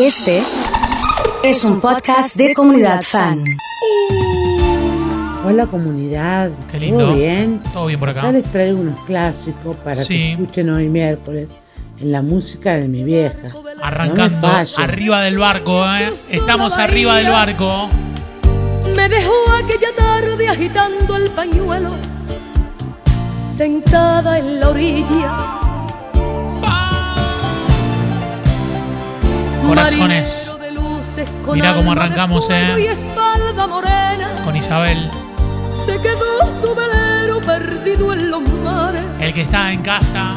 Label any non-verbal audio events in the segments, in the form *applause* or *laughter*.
Este es un podcast de comunidad fan. Hola comunidad, Qué lindo. ¿todo bien? Todo bien por acá. Acá les traigo unos clásicos para Sí. que escuchen hoy miércoles en la música de mi vieja. Arrancando No arriba del barco, ¿eh? Estamos arriba del barco. Me dejó aquella tarde agitando el pañuelo, sentada en la orilla. Corazones. Mirá cómo arrancamos, eh. Y Con Isabel. se quedó tu velero perdido en los mares. El que está en casa,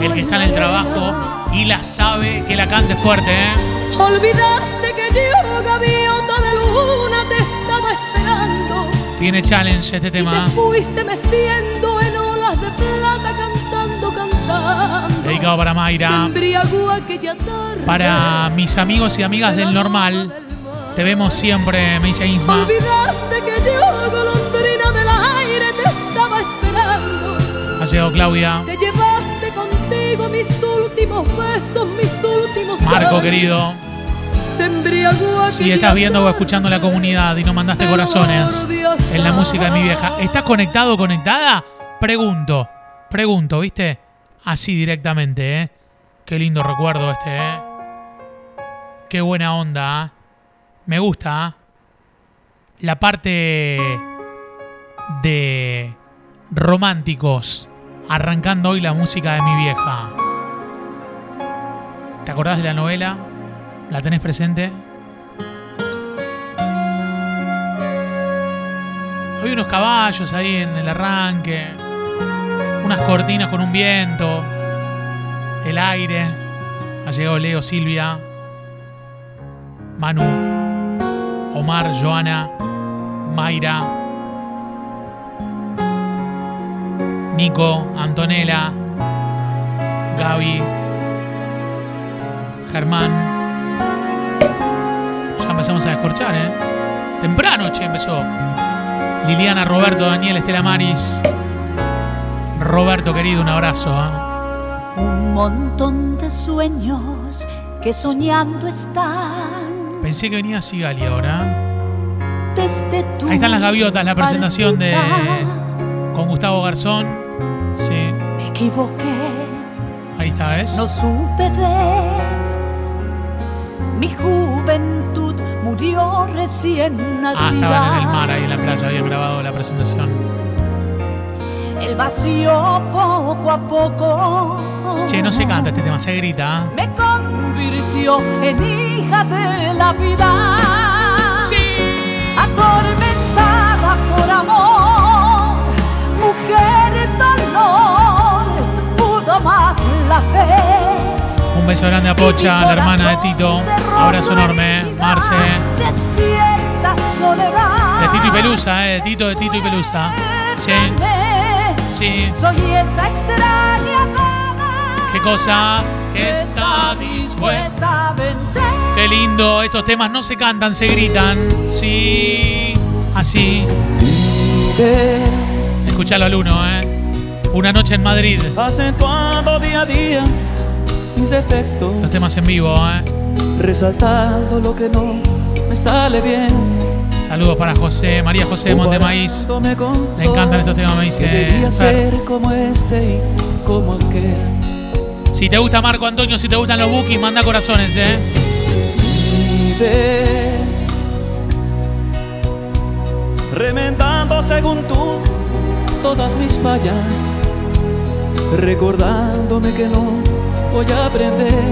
el que está en el trabajo y la sabe que la cante fuerte, ¿eh? Olvidaste que yo, gaviota de luna, te estaba esperando. Tiene challenge este Y tema. te fuiste meciendo Dedicado para Mayra. Para mis amigos y amigas del normal. Te vemos siempre, me dice Isma. Ha llegado Claudia. Te llevaste contigo mis últimos besos, mis últimos Marco, querido. Si estás viendo o escuchando la comunidad y no mandaste corazones en la música de mi vieja, ¿estás conectado o conectada? Pregunto, pregunto, ¿viste? Así directamente, ¿eh? Qué lindo recuerdo este, ¿eh? Qué buena onda, ¿eh? Me gusta, ¿eh? La parte de románticos, arrancando hoy la música de mi vieja. ¿Te acordás de la novela? ¿La tenés presente? Había unos caballos ahí en el arranque, unas cortinas con un viento, el aire. Ha llegado Leo, Silvia, Manu, Omar, Joana, Mayra, Nico, Antonella, Gaby, Germán. Ya empezamos a descorchar, ¿eh? Temprano, che, empezó. Liliana, Roberto, Daniel, Estela Maris. Roberto, querido, un abrazo. ¿eh? Un montón de sueños que soñando están. Pensé que venía Sigali ahora. Desde tu Ahí están las gaviotas, la presentación de. con Gustavo Garzón. Sí, Me equivoqué, ahí está, ¿ves? no supe ver. Mi juventud murió recién Ah, nacida. estaban en el mar, ahí en la playa, habían grabado la presentación. Vacío poco a poco. Che, no se canta este tema, se grita. Me convirtió en hija de la vida. Sí. atormentada por amor, mujer dolor, pudo más la fe. Un beso grande a Pocha, la hermana de Tito. Abrazo enorme. Marce. Despierta soledad. De Tito y Pelusa, ¿eh? De Tito, de Tito y Pelusa. Sí, sí. Soy esa extraña dama ¿Qué cosa? Que está dispuesta. a vencer. Qué lindo, estos temas no se cantan, se gritan. Sí, así. Escuchalo al uno, ¿eh? Una noche en Madrid. acentuando día a día mis defectos, Los temas en vivo, ¿eh? resaltando lo que no me sale bien. Saludos para José, María José de Montemaíz. Le encantan estos temas, me dice ser como este y como aquel. Si te gusta Marco Antonio, si te gustan los bookies, manda corazones, ¿eh? Remendando según tú todas mis fallas, recordándome que no voy a aprender,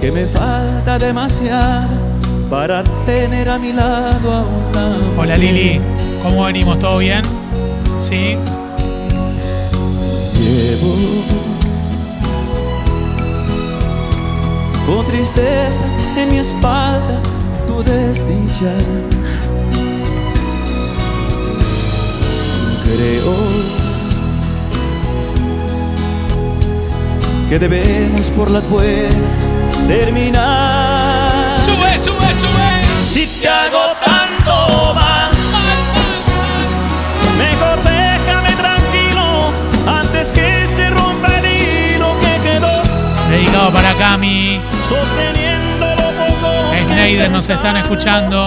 que me falta demasiado para tener a mi lado a una Hola Lili, ¿cómo venimos? ¿Todo bien? Sí. Llevo con tristeza en mi espalda tu desdicha. Creo que debemos por las buenas terminar. Sube, sube, sube. Si te hago tanto mal, mejor déjame tranquilo antes que se rompa el hilo que quedó. Dedicado para Cami. Sosteniendo lo poco se nos están escuchando.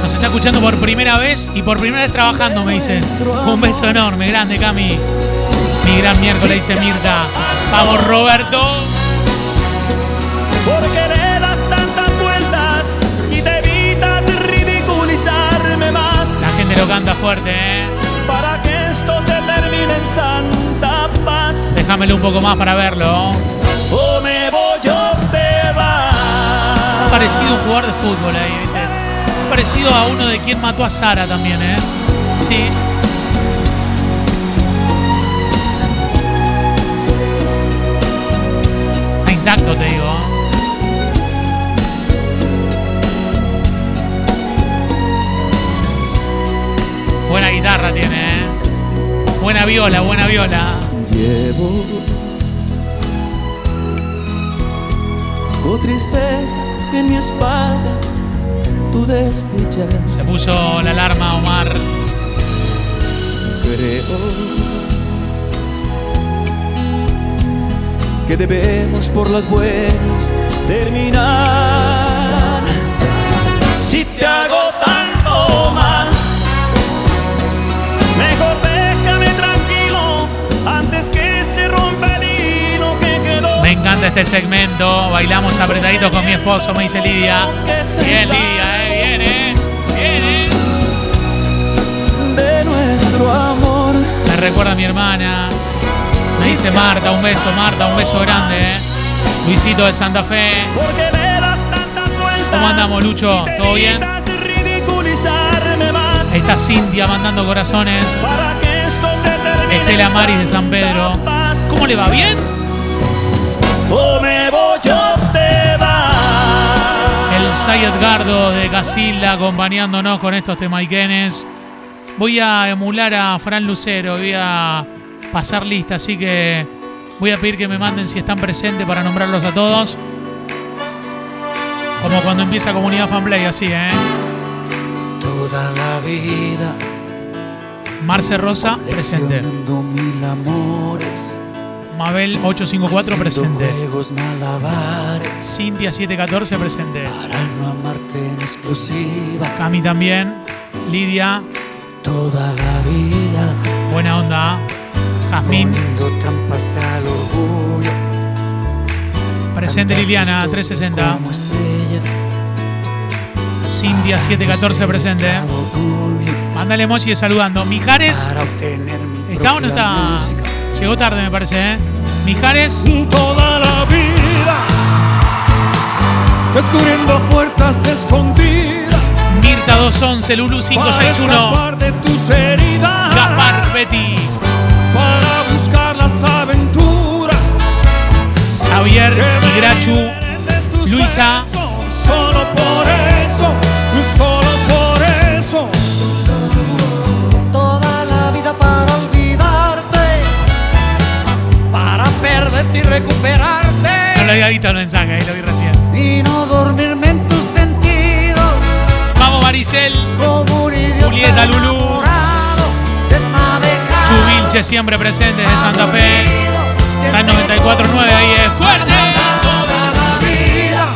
Nos está escuchando por primera vez y por primera vez trabajando, me dice. Un beso enorme, grande, Cami. Mi gran miércoles, dice Mirta. Vamos, Roberto. Porque lo canta fuerte, ¿eh? Para que esto se termine en santa paz. Déjamelo un poco más para verlo. O me voy o te vas. Parecido a un jugador de fútbol ahí, ¿viste? Parecido a uno de quien mató a Sara también, ¿eh? Sí. Está intacto, te digo. Buena guitarra tiene, ¿eh? Buena viola, buena viola. Llevo con tristeza en mi espalda tu desdicha. Se puso la alarma Omar. Creo que debemos por las buenas terminar. Si te encanta este segmento. Bailamos apretaditos con mi esposo, me dice Lidia. Bien, Lidia, eh, bien, eh. Bien, eh. de nuestro amor. Me recuerda a mi hermana. Me dice Marta, un beso, Marta, un beso grande, eh. Luisito de Santa Fe. ¿Cómo andamos, Lucho? ¿Todo bien? Ahí está Cintia mandando corazones. Estela Maris de San Pedro. ¿Cómo le va? ¿Bien? El Say Edgardo de Casilda acompañándonos con estos temaiquenes. Voy a emular a Fran Lucero, voy a pasar lista, así que voy a pedir que me manden si están presentes para nombrarlos a todos. Como cuando empieza Comunidad Fanplay, así, ¿eh? Toda la vida Marce Rosa, presente. leccionando mil amores, Mabel 854, haciendo presente. Cintia 714, presente. para no amarte en exclusiva. Cami también. Lidia, Toda la vida buena onda. Jazmín, poniendo trampas al orgullo. presente Liliana todos 360. como estrellas, Cintia 714, presente. Mándale emoji saludando. Mijares, ¿está o no está? música. Llegó tarde, me parece, ¿eh? Mijares, Toda la vida. Descubriendo puertas escondidas. Mirta 211, Lulu Para 561, escapar de tus heridas. Gaspar Betty, Para buscar las aventuras. Xavier que y Grachu, vienen de tus Luisa. Visto el mensaje, ahí lo vi recién. y no dormirme en tus sentidos. Vamos, Maricel. Como un idiota Julieta, Lulú. Chubilche siempre presente de Santa Fe. Está en 94.9, ahí es fuerte. Toda la vida.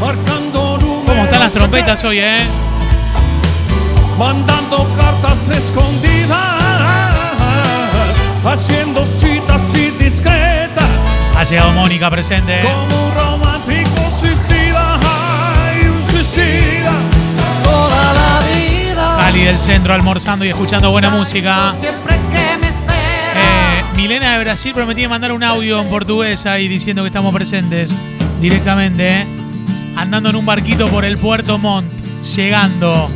Marcando números ¿Cómo están las trompetas hoy, eh? Mandando cartas escondidas. Haciendo. Ha llegado Mónica presente. Como un romántico suicida. Ay, un suicida. toda la vida. Cali del centro almorzando y escuchando buena música. Siempre que me esperas. Eh, Milena de Brasil prometía mandar un audio en portugués ahí diciendo que estamos presentes directamente. eh. Andando en un barquito por el puerto Montt. Llegando.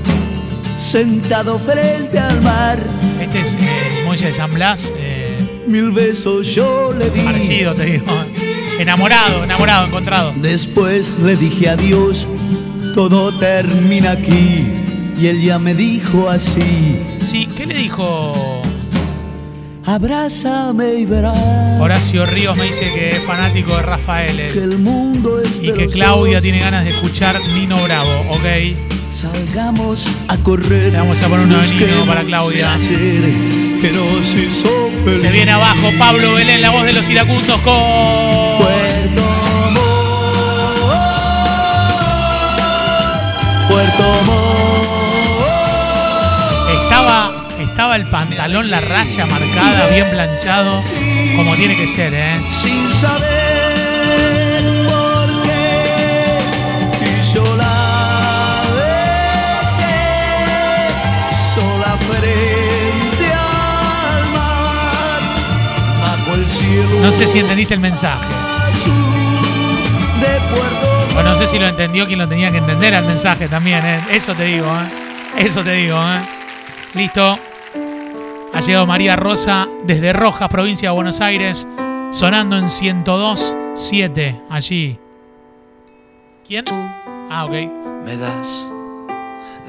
Sentado frente al mar, Este es eh, Moisés San Blas. eh, mil besos yo le di. parecido, te digo. Enamorado, enamorado, encontrado. Después le dije adiós, todo termina aquí. Y él ya me dijo así, Sí, ¿qué le dijo abrázame y verás Horacio Ríos? Me dice que es fanático de Rafael. eh. que el mundo es Y que Claudia dos. tiene ganas de escuchar Nino Bravo, ¿ok? Salgamos a correr. Le vamos a poner de Nino para Claudia. hacer, que nos hizo feliz. Se viene abajo Pablo Belén, la voz de los iracundos con. Puerto Montt, Puerto Montt. Estaba, estaba el pantalón, la raya marcada, bien planchado, como tiene que ser, ¿eh? sin saber No sé si entendiste el mensaje. O no sé si lo entendió quien lo tenía que entender al mensaje también, ¿eh? Eso te digo, ¿eh? Eso te digo, ¿eh? Listo. Ha llegado María Rosa desde Rojas, provincia de Buenos Aires, sonando en 102.7 allí. ¿Quién? Ah, ok. Me das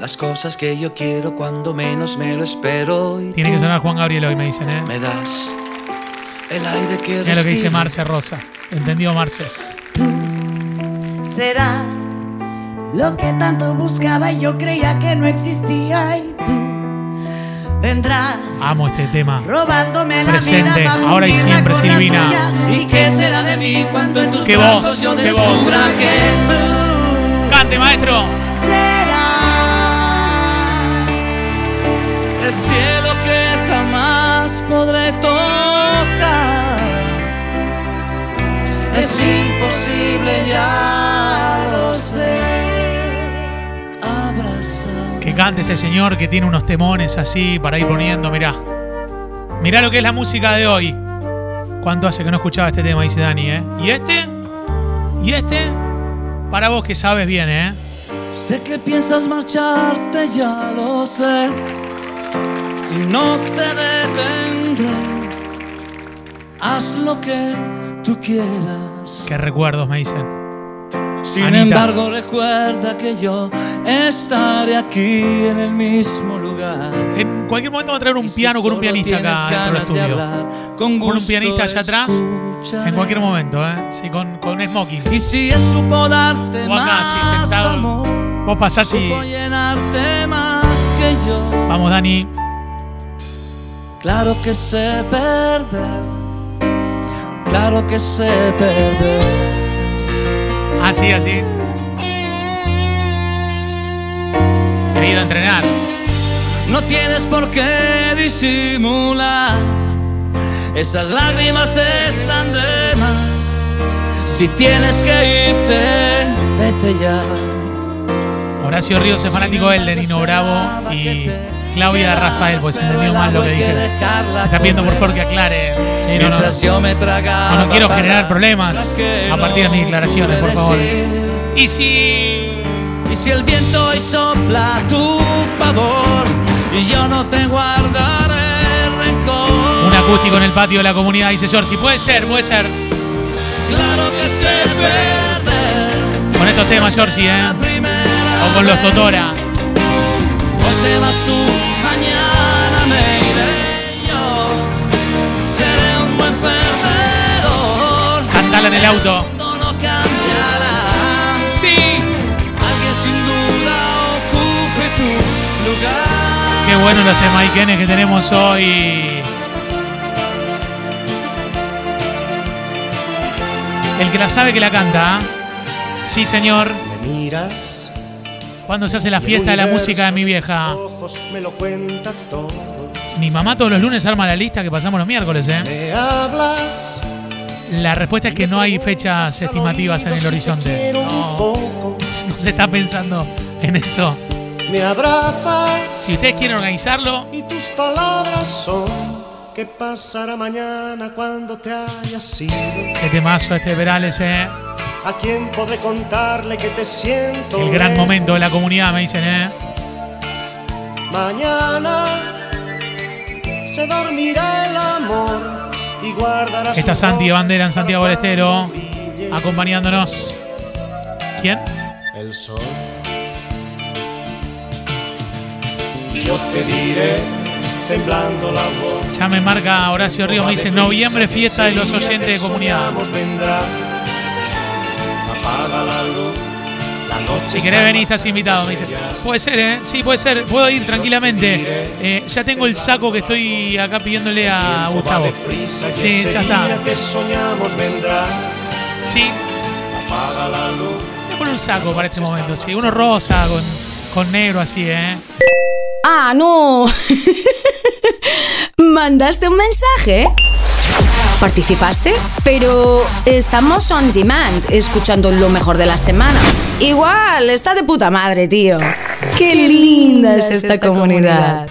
las cosas que yo quiero cuando menos me lo espero. Tiene que sonar Juan Gabriel hoy, me dicen, ¿eh? Me das el aire que Mira lo que dice. Marce Rosa. ¿Entendió, Marce? serás lo que tanto buscaba y yo creía que no existía y tú vendrás Amo este tema. robándome la Presente, vida ahora y siempre, Silvina. tuya. ¿Y qué será de mí cuando en tus ¡Qué brazos voz! yo ¡Qué voz! que tú ¡Cante, maestro! serás el cielo ya lo sé. Que cante este señor que tiene unos temones así para ir poniendo, mirá. Mirá lo que es la música de hoy. ¿Cuánto hace que no escuchaba este tema? Dice Dani, ¿eh? ¿Y este? ¿Y este? Para vos que sabes bien, ¿eh? Sé que piensas marcharte, ya lo sé. Y no te detendré. Haz lo que tú quieras. Qué recuerdos me dicen. Sin Anita. embargo, recuerda que yo estaré aquí en el mismo lugar. En cualquier momento va a traer un Y si piano con un pianista acá dentro del ganas de estudio. hablar, con Con un pianista allá atrás. En cualquier momento, ¿eh? Sí, con, con smoking. Y si supo darte O acá, más sí, sentado. amor, Vos pasás y... llenarte más que yo. Vamos, Dani. Claro que sé perder. Claro que sé perder. Así, así. Te he ido a entrenar. No tienes por qué disimular. Esas lágrimas están de más. Si tienes que irte, vete ya. Horacio Ríos es fanático del de Nino Bravo y Claudia de Rafael, pues entendió mal lo que dije. Me está pidiendo por favor que aclare. Sí, no, quiero generar problemas a partir de mis declaraciones, por favor. Y si... Y si el viento hoy sopla a tu favor y yo no te guardaré rencor. Un acústico en el patio de la comunidad, dice George. Puede ser, puede ser. Claro que perder. Con estos temas, Georgie, ¿eh? O con los. Totora. Hoy te vas tú, en el auto. Sí. Alguien sin duda ocupe tu lugar. Qué bueno los temas Ikenes que tenemos hoy. El que la sabe que la canta. ¿ah? Sí, señor. Me miras, Cuando se hace la fiesta de la música de mi vieja. me lo cuenta todo. Mi mamá todos los lunes arma la lista que pasamos los miércoles, ¿eh? Me hablas, La respuesta es que no hay fechas estimativas en el horizonte. No, no se está pensando en eso. Me abrazas Si ustedes quieren organizarlo, y tus palabras son ¿Qué pasará mañana cuando te hayas ido? qué temazo este de Perales, ¿eh? ¿A quién podré contarle que te siento? El gran lejos? momento de la comunidad, me dicen, ¿eh? Mañana se dormirá el amor Está Santi Bandera en Santiago del Estero, acompañándonos. ¿Quién? El sol. Yo te diré, temblando la voz. Ya me marca Horacio Ríos, me dice noviembre, fiesta de los oyentes de comunidad. Soñamos vendrá. Apaga la luz, la Si querés venir, estás invitado, me dice. Puede ser, ¿eh? Sí, puede ser. Puedo ir tranquilamente. Eh, ya tengo el saco que estoy acá pidiéndole a Gustavo. Sí, ya está. Sí. Apaga la luz. Voy a poner un saco para este momento, sí. Uno rosa con, con negro así, ¿eh? Ah, no. *laughs* ¿Mandaste un mensaje? ¿Participaste? Pero estamos on demand, escuchando lo mejor de la semana. Igual, está de puta madre, tío. Qué linda es esta comunidad.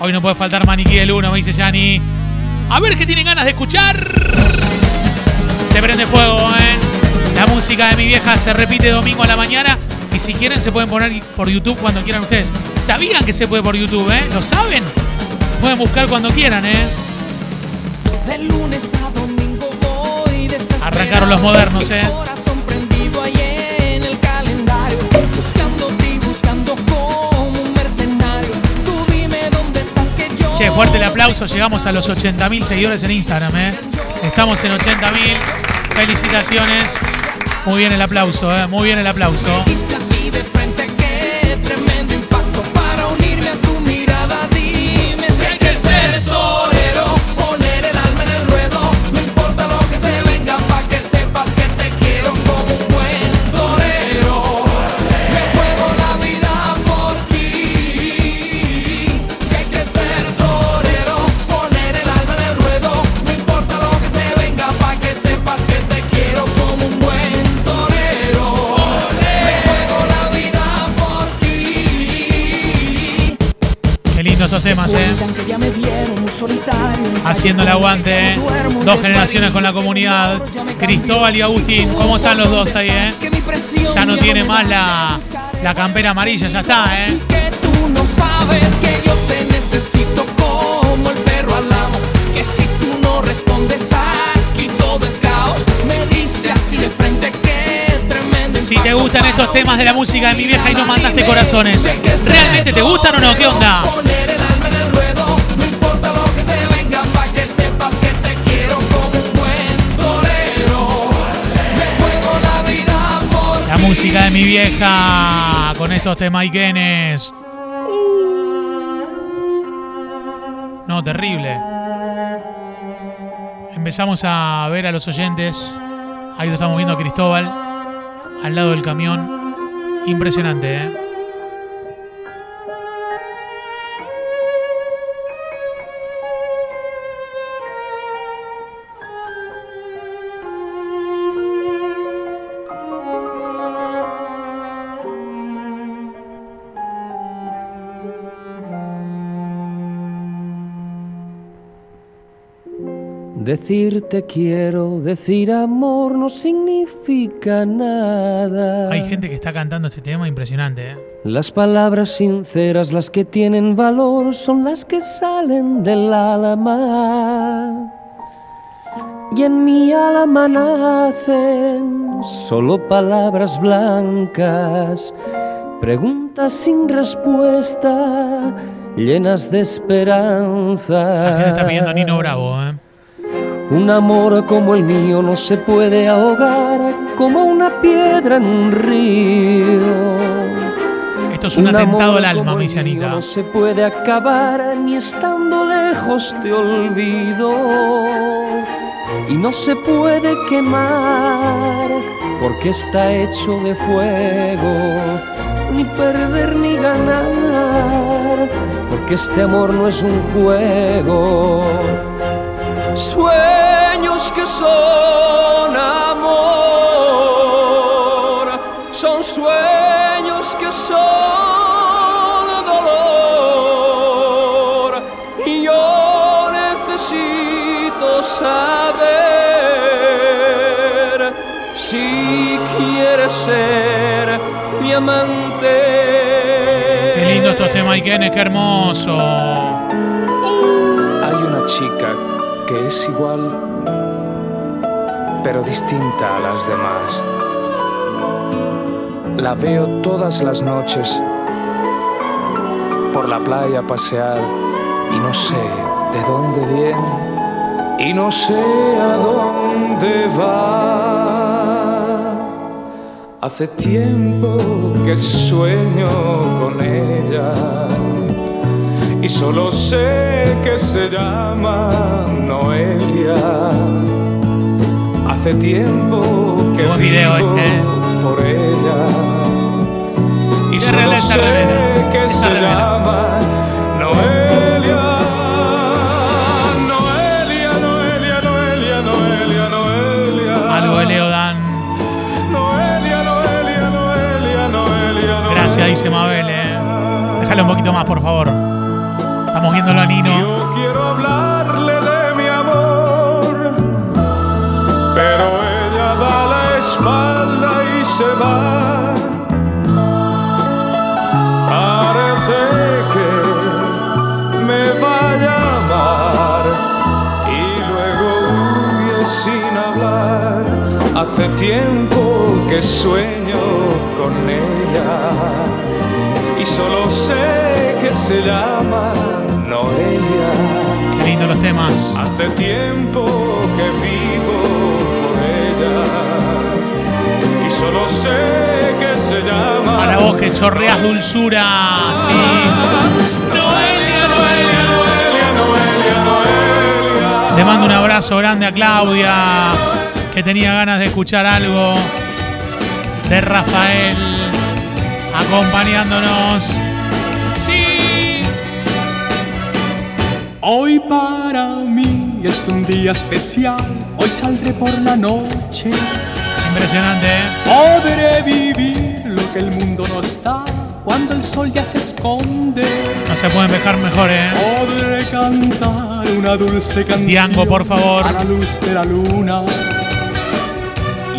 Hoy no puede faltar Maniquí del 1, me dice Yani. A ver qué tienen ganas de escuchar. Se prende fuego, ¿eh? La música de mi vieja se repite domingo a la mañana. Y si quieren, se pueden poner por YouTube cuando quieran ustedes. ¿Sabían que se puede por YouTube, eh? ¿Lo saben? Pueden buscar cuando quieran, ¿eh? De lunes Arrancaron los modernos, ¿eh? Che, fuerte el aplauso. Llegamos a los 80.000 seguidores en Instagram, ¿eh? Estamos en 80.000. Felicitaciones. Muy bien el aplauso, ¿eh? Muy bien el aplauso. Haciendo el aguante, ¿eh? Dos generaciones con la comunidad. Cristóbal y Agustín, ¿cómo están los dos ahí, eh? Ya no tiene más la, la campera amarilla, ya está, ¿eh? Si te gustan estos temas de la música de mi vieja y no mandaste corazones, ¿realmente te gustan o no? ¿Qué onda? Música de mi vieja con estos temaiquenes. No, terrible. Empezamos a ver a los oyentes. Ahí lo estamos viendo a Cristóbal. Al lado del camión. Impresionante, ¿eh? Decir te quiero, decir amor no significa nada. Hay gente que está cantando este tema impresionante, ¿eh? Las palabras sinceras, las que tienen valor, son las que salen del alma. Y en mi alma nacen solo palabras blancas, preguntas sin respuesta, llenas de esperanza. La gente está pidiendo Nino Bravo, ¿eh? Un amor como el mío no se puede ahogar como una piedra en un río. Esto es un, atentado amor al alma, mío Anita. No se puede acabar ni estando lejos te olvido. Y no se puede quemar porque está hecho de fuego. Ni perder ni ganar porque este amor no es un juego. Sueños que son amor, son sueños que son dolor. Y yo necesito saber si quieres ser mi amante. Qué lindo estos temaiquenes, qué hermoso. Hay una chica que es igual, pero distinta a las demás. La veo todas las noches por la playa pasear y no sé de dónde viene y no sé a dónde va. Hace tiempo que sueño con ella y solo sé que se llama Noelia. Hace tiempo que Buen video vivo este, ¿eh? por ella y solo sé remera, que se llama Noelia. Noelia, Noelia, Noelia, Noelia, Noelia. Algo de Leo Dan. Noelia, Noelia, Noelia, Noelia, Noelia. Gracias, dice Mabel, eh. Déjalo un poquito más, por favor. Estamos viéndolo a Nino. Yo quiero hablarle de mi amor, pero ella da la espalda y se va. Parece que me va a llamar y luego huye sin hablar. Hace tiempo que sueño con ella solo sé que se llama Noelia. Qué lindo los temas. Hace tiempo que vivo por ella y solo sé que se llama Para vos que chorreas dulzura. Sí. Noelia, Noelia, Noelia, Noelia, Noelia. Le mando un abrazo grande a Claudia, que tenía ganas de escuchar algo de Rafael acompañándonos. Sí. Hoy para mí es un día especial, hoy saldré por la noche. Impresionante, ¿eh? Podré vivir lo que el mundo no está cuando el sol ya se esconde. No se pueden dejar mejor, ¿eh? Podré cantar una dulce canción Diango, por favor. a la luz de la luna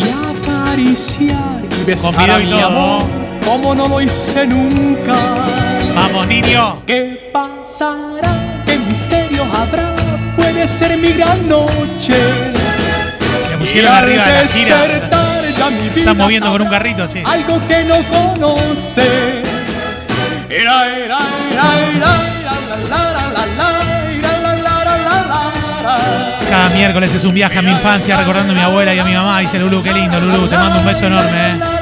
y acariciar y besar a mi amor como no lo hice nunca. Vamos, niño. ¿Qué pasará? ¿Qué misterio habrá? Puede ser mi gran noche. Le pusieron arriba de la gira. Están moviendo con un carrito, sí. Algo que no conoce. Era, era. Cada miércoles es un viaje a mi infancia recordando a mi abuela y a mi mamá. Dice Lulu, qué lindo, Lulu. Te mando un beso enorme, ¿eh?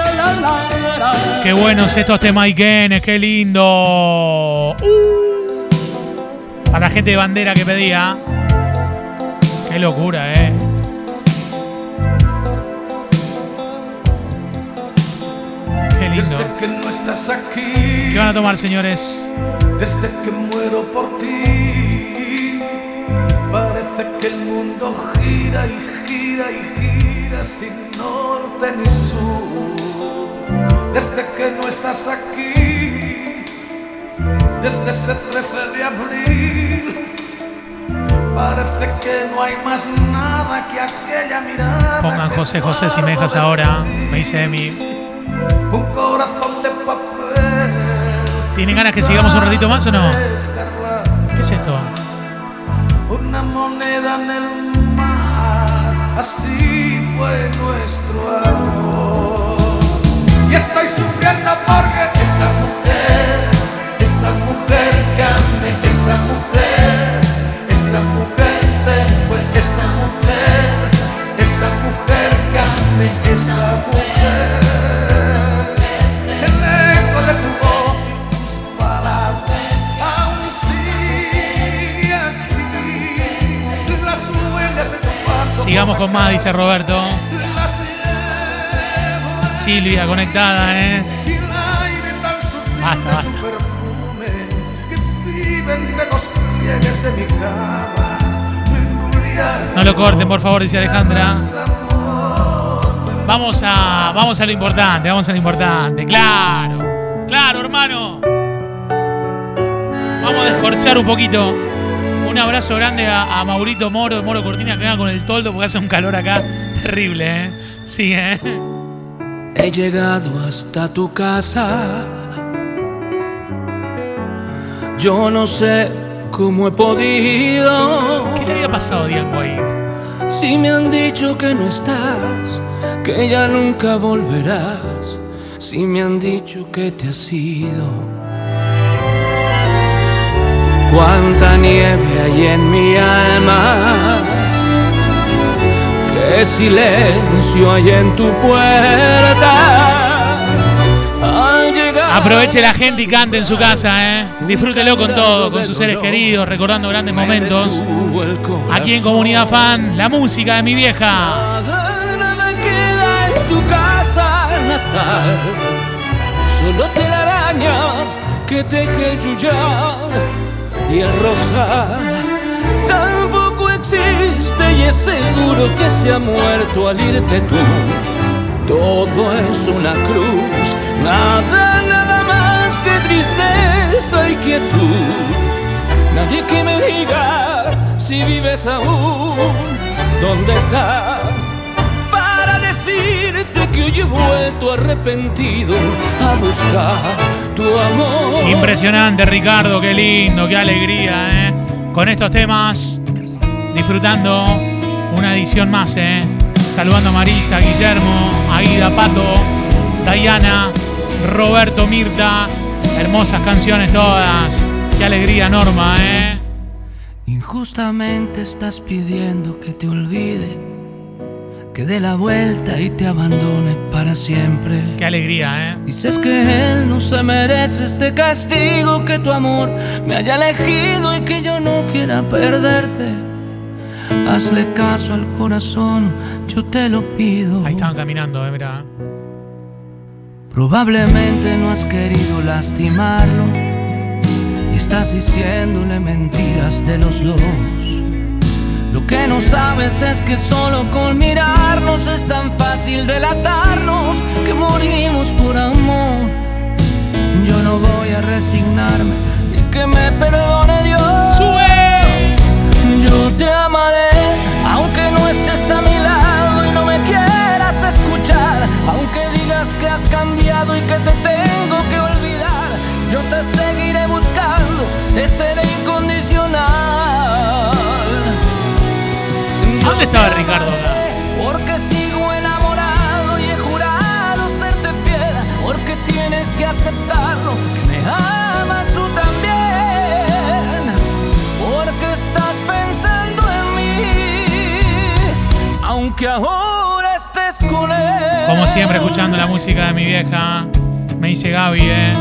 Qué buenos estos temas Ikenes, qué lindo. Uh. Para la gente de bandera que pedía. Qué locura, eh. Qué lindo. Desde que no estás aquí, ¿Qué van a tomar, señores? desde que muero por ti, parece que el mundo gira y gira y gira sin norte ni sur. Desde que no estás aquí, desde ese 13 de abril, parece que no hay más nada que aquella mirada. Pongan José José si me dejas ahora. Me dice Emi. Un corazón de papel. ¿Tienen ganas que sigamos un ratito más o no? ¿Qué es esto? Una moneda en el mar, así fue nuestro amor. Estoy sufriendo porque esa mujer, esa mujer amé, esa mujer, esa mujer se fue, esa mujer, esa mujer amé, esa mujer. Sigamos con más, dice Roberto. Silvia conectada, ¿eh? Basta, No lo corten, por favor, dice Alejandra. Vamos a, vamos a lo importante, vamos a lo importante. Claro, claro, hermano. Vamos a descorchar un poquito. Un abrazo grande a, a Maurito Moro, Moro Cortina, que venga con el toldo porque hace un calor acá terrible, ¿eh? Sí, ¿eh? He llegado hasta tu casa. Yo no sé cómo he podido. ¿Qué le había pasado a Diango ahí? Si me han dicho que no estás, que ya nunca volverás. Si me han dicho que te has ido. Cuánta nieve hay en mi alma. Qué silencio hay en tu puerta. Aproveche la gente y cante en su casa, ¿eh? Disfrútelo con todo, con sus seres queridos, recordando grandes momentos. Aquí en Comunidad Fan, la música de mi vieja. Nada queda en tu casa natal, solo telarañas que teje yuyar y el rosal y es seguro que se ha muerto al irte tú. Todo es una cruz, nada, nada más que tristeza y quietud. Nadie que me diga si vives aún, ¿dónde estás? Para decirte que hoy he vuelto arrepentido a buscar tu amor. Impresionante, Ricardo, qué lindo, qué alegría, ¿eh? Con estos temas, disfrutando una edición más, ¿eh? Saludando a Marisa, Guillermo, Aida, Pato, Dayana, Roberto, Mirta. Hermosas canciones todas. Qué alegría, Norma, ¿eh? Injustamente estás pidiendo que te olvide, que dé la vuelta y te abandone para siempre. Qué alegría, ¿eh? Dices que él no se merece este castigo, que tu amor me haya elegido y que yo no quiera perderte. Hazle caso al corazón, yo te lo pido. Ahí estaban caminando, ¿eh? Mira. Probablemente no has querido lastimarlo y estás diciéndole mentiras de los dos. Lo que no sabes es que solo con mirarnos es tan fácil delatarnos que morimos por amor. Yo no voy a resignarme y que me perdone Dios. Yo te amaré aunque no estés a mi lado y no me quieras escuchar, aunque digas que has cambiado y que te tengo que olvidar. Yo te seguiré buscando, te seré incondicional. ¿Dónde estaba Ricardo acá? Porque sigo enamorado y he jurado serte fiel. Porque tienes que aceptarlo, que me amas tú también. Aunque ahora estés con él. Como siempre, escuchando la música de mi vieja. Me dice Gaby, ¿eh?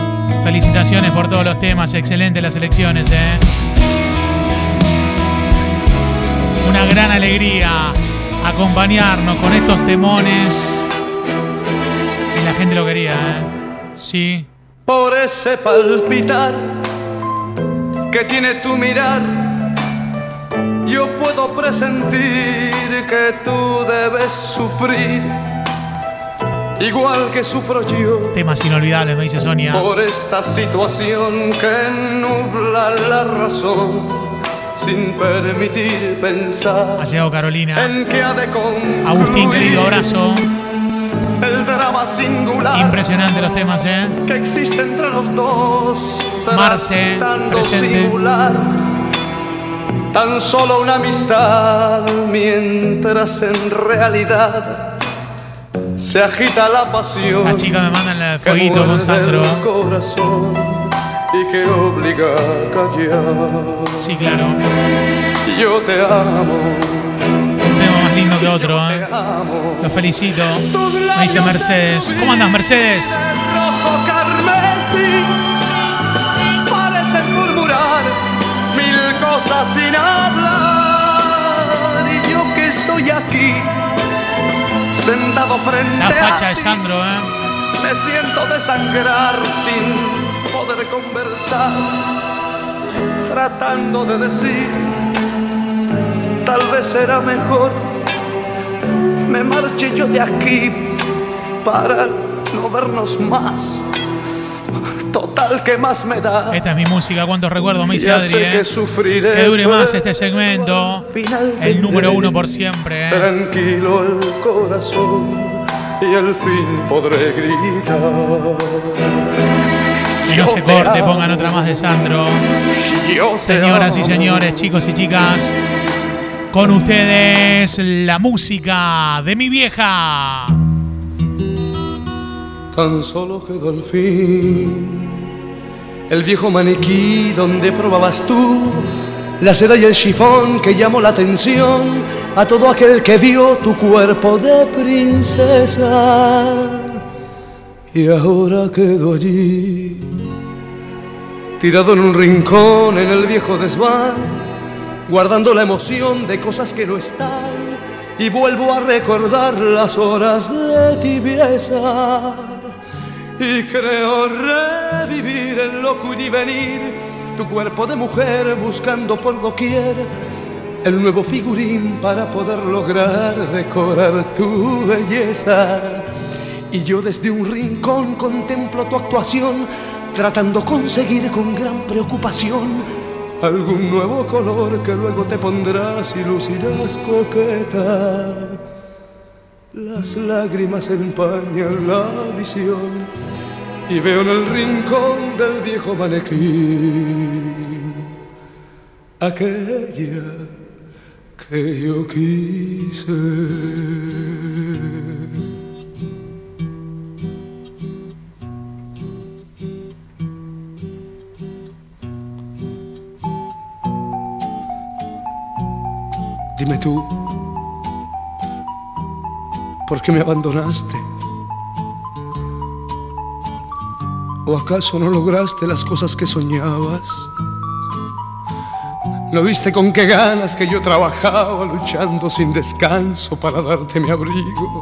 Felicitaciones por todos los temas. Excelente las elecciones, ¿eh? Una gran alegría acompañarnos con estos temones. Y la gente lo quería, ¿eh? Sí. Por ese palpitar que tiene tu mirar, yo puedo presentir que tú debes sufrir, igual que sufro yo. Temas inolvidables, me dice Sonia. Por esta situación que nubla la razón, sin permitir pensar Ha llegado Carolina. en que ha de Agustín, querido abrazo. el drama singular Impresionante los temas, ¿eh? que existe entre los dos. Marce, presente. singular, tan solo una amistad, mientras en realidad se agita la pasión. Las chicas me mandan el fueguito con Sandro. el corazón y que obliga a callar. Sí, claro. Yo te amo. Un tema más lindo que otro, ¿eh? Lo felicito. Me dice Mercedes. ¿Cómo andas, Mercedes? rojo carmesí sin hablar y yo que estoy aquí sentado frente La facha a de Sandro, ¿eh? me siento desangrar sin poder conversar tratando de decir tal vez será mejor me marche yo de aquí para no vernos más. Total, que más me da? Esta es mi música, cuántos recuerdos me dice Ya Adri, ¿eh? que dure más este segmento. El número uno por siempre, ¿eh? Tranquilo el corazón y al fin podré gritar. Que no se corte, pongan otra más de Sandro. Señoras y señores, chicos y chicas, con ustedes la música de mi vieja. Tan solo quedó al fin el viejo maniquí donde probabas tú la seda y el chifón que llamó la atención a todo aquel que vio tu cuerpo de princesa. Y ahora quedo allí, tirado en un rincón en el viejo desván, guardando la emoción de cosas que no están. Y vuelvo a recordar las horas de tibieza. Y creo revivir el loco y venir, tu cuerpo de mujer buscando por doquier el nuevo figurín para poder lograr decorar tu belleza. Y yo desde un rincón contemplo tu actuación, tratando conseguir con gran preocupación algún nuevo color que luego te pondrás y lucirás coqueta. Las lágrimas empañan la visión y veo en el rincón del viejo manequín aquella que yo quise. Dime tú, ¿por qué me abandonaste? ¿O acaso no lograste las cosas que soñabas? ¿No viste con qué ganas que yo trabajaba luchando sin descanso para darte mi abrigo?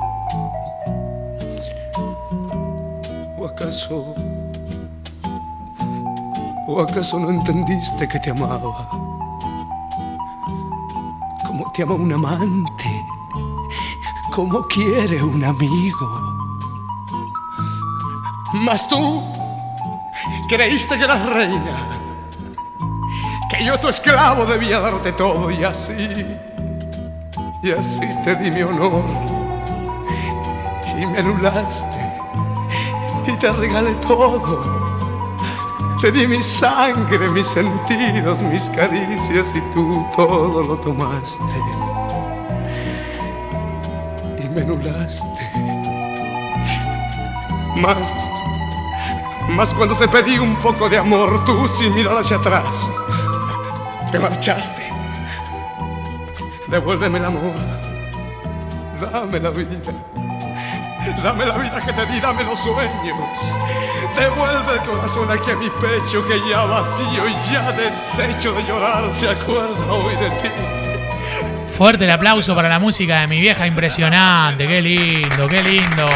¿O acaso... ¿O acaso no entendiste que te amaba? Como te ama un amante, como quiere un amigo. Mas tú creíste que eras reina que yo tu esclavo debía darte todo y así, y así te di mi honor y me anulaste y te regalé todo. Te di mi sangre, mis sentidos, mis caricias y tú todo lo tomaste me anulaste. Más, más cuando te pedí un poco de amor, tú sin mirar hacia atrás te marchaste. Devuélveme el amor. Dame la vida. Dame la vida que te di, dame los sueños. Devuelve el corazón aquí a mi pecho que ya vacío y ya deshecho de llorar se acuerda hoy de ti. Fuerte el aplauso para la música de mi vieja, impresionante. Qué lindo, qué lindo.